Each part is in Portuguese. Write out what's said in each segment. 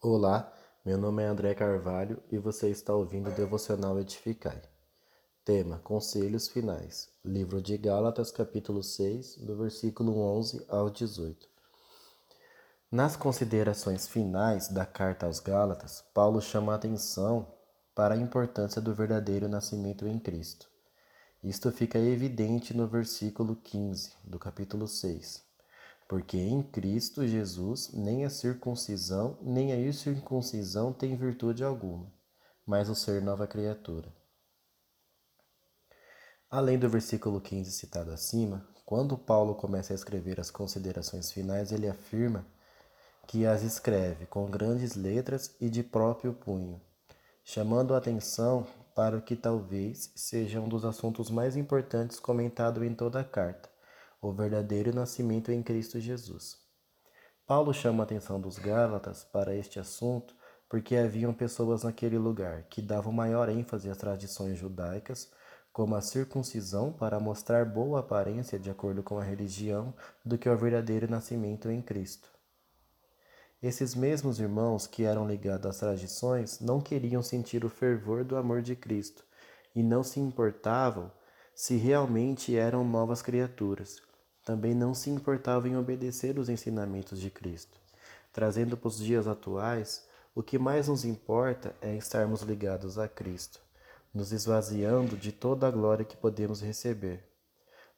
Olá, meu nome é André Carvalho e você está ouvindo o Devocional Edificai. Tema: Conselhos Finais. Livro de Gálatas, capítulo 6, do versículo 11 ao 18. Nas considerações finais da carta aos Gálatas, Paulo chama a atenção para a importância do verdadeiro nascimento em Cristo. Isto fica evidente no versículo 15 do capítulo 6 porque em Cristo Jesus nem a circuncisão nem a incircuncisão tem virtude alguma, mas o ser nova criatura. Além do versículo 15 citado acima, quando Paulo começa a escrever as considerações finais, ele afirma que as escreve com grandes letras e de próprio punho, chamando a atenção para o que talvez seja um dos assuntos mais importantes comentado em toda a carta, o verdadeiro nascimento em Cristo Jesus. Paulo chama a atenção dos Gálatas para este assunto porque haviam pessoas naquele lugar que davam maior ênfase às tradições judaicas, como a circuncisão para mostrar boa aparência de acordo com a religião, do que ao verdadeiro nascimento em Cristo. Esses mesmos irmãos que eram ligados às tradições não queriam sentir o fervor do amor de Cristo e não se importavam se realmente eram novas criaturas também não se importava em obedecer os ensinamentos de Cristo. Trazendo para os dias atuais, o que mais nos importa é estarmos ligados a Cristo, nos esvaziando de toda a glória que podemos receber,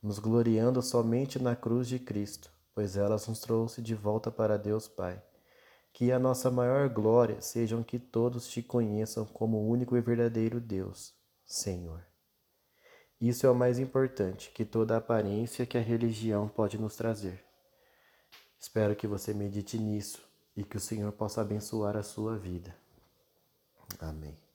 nos gloriando somente na cruz de Cristo, pois ela nos trouxe de volta para Deus Pai. Que a nossa maior glória sejam que todos te conheçam como o único e verdadeiro Deus, Senhor. Isso é o mais importante que toda a aparência que a religião pode nos trazer. Espero que você medite nisso e que o Senhor possa abençoar a sua vida. Amém.